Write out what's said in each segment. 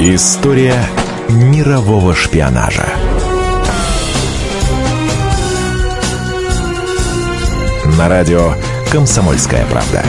История мирового шпионажа. На радио «Комсомольская правда».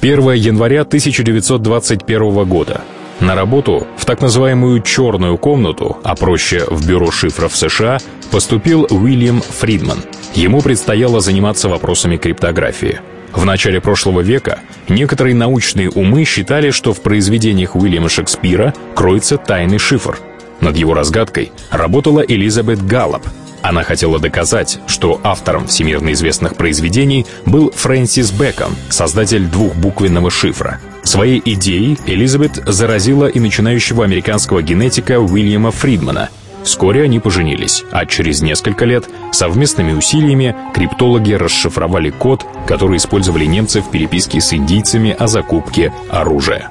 1 января 1921 года. На работу в так называемую «черную комнату», а проще в бюро шифров США, поступил Уильям Фридман. Ему предстояло заниматься вопросами криптографии. В начале прошлого века некоторые научные умы считали, что в произведениях Уильяма Шекспира кроется тайный шифр. Над его разгадкой работала Элизабет Галлоп. Она хотела доказать, что автором всемирно известных произведений был Фрэнсис Бэкон, создатель двухбуквенного шифра. Своей идеей Элизабет заразила и начинающего американского генетика Уильяма Фридмана – Вскоре они поженились, а через несколько лет совместными усилиями криптологи расшифровали код, который использовали немцы в переписке с индийцами о закупке оружия.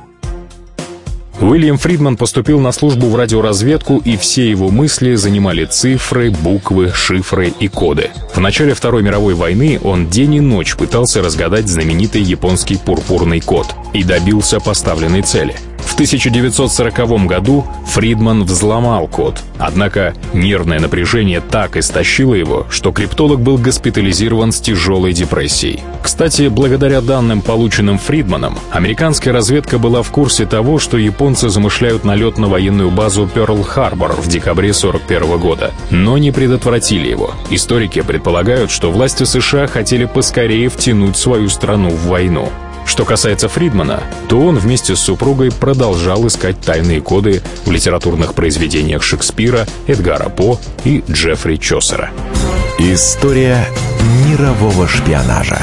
Уильям Фридман поступил на службу в радиоразведку, и все его мысли занимали цифры, буквы, шифры и коды. В начале Второй мировой войны он день и ночь пытался разгадать знаменитый японский пурпурный код и добился поставленной цели — в 1940 году Фридман взломал код, однако нервное напряжение так истощило его, что криптолог был госпитализирован с тяжелой депрессией. Кстати, благодаря данным, полученным Фридманом, американская разведка была в курсе того, что японцы замышляют налет на военную базу Пёрл-Харбор в декабре 1941 года, но не предотвратили его. Историки предполагают, что власти США хотели поскорее втянуть свою страну в войну. Что касается Фридмана, то он вместе с супругой продолжал искать тайные коды в литературных произведениях Шекспира, Эдгара По и Джеффри Чосера. История мирового шпионажа.